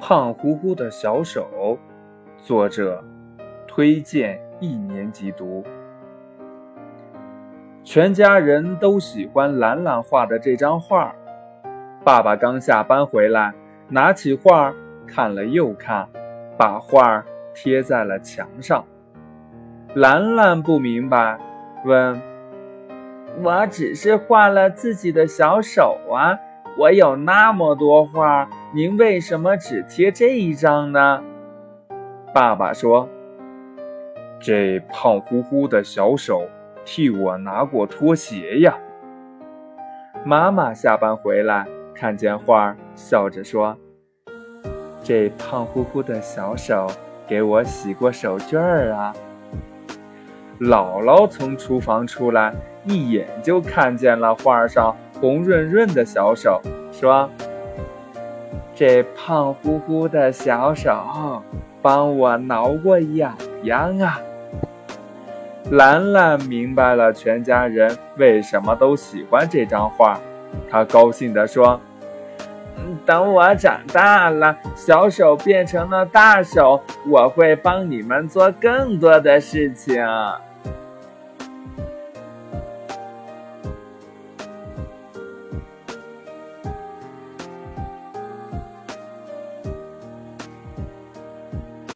胖乎乎的小手，作者推荐一年级读。全家人都喜欢兰兰画的这张画。爸爸刚下班回来，拿起画看了又看，把画贴在了墙上。兰兰不明白，问：“我只是画了自己的小手啊。”我有那么多画，您为什么只贴这一张呢？爸爸说：“这胖乎乎的小手替我拿过拖鞋呀。”妈妈下班回来，看见画，笑着说：“这胖乎乎的小手给我洗过手绢儿啊。”姥姥从厨房出来，一眼就看见了画上。红润润的小手说：“这胖乎乎的小手帮我挠过痒痒啊。”兰兰明白了全家人为什么都喜欢这张画，她高兴地说：“等我长大了，小手变成了大手，我会帮你们做更多的事情。”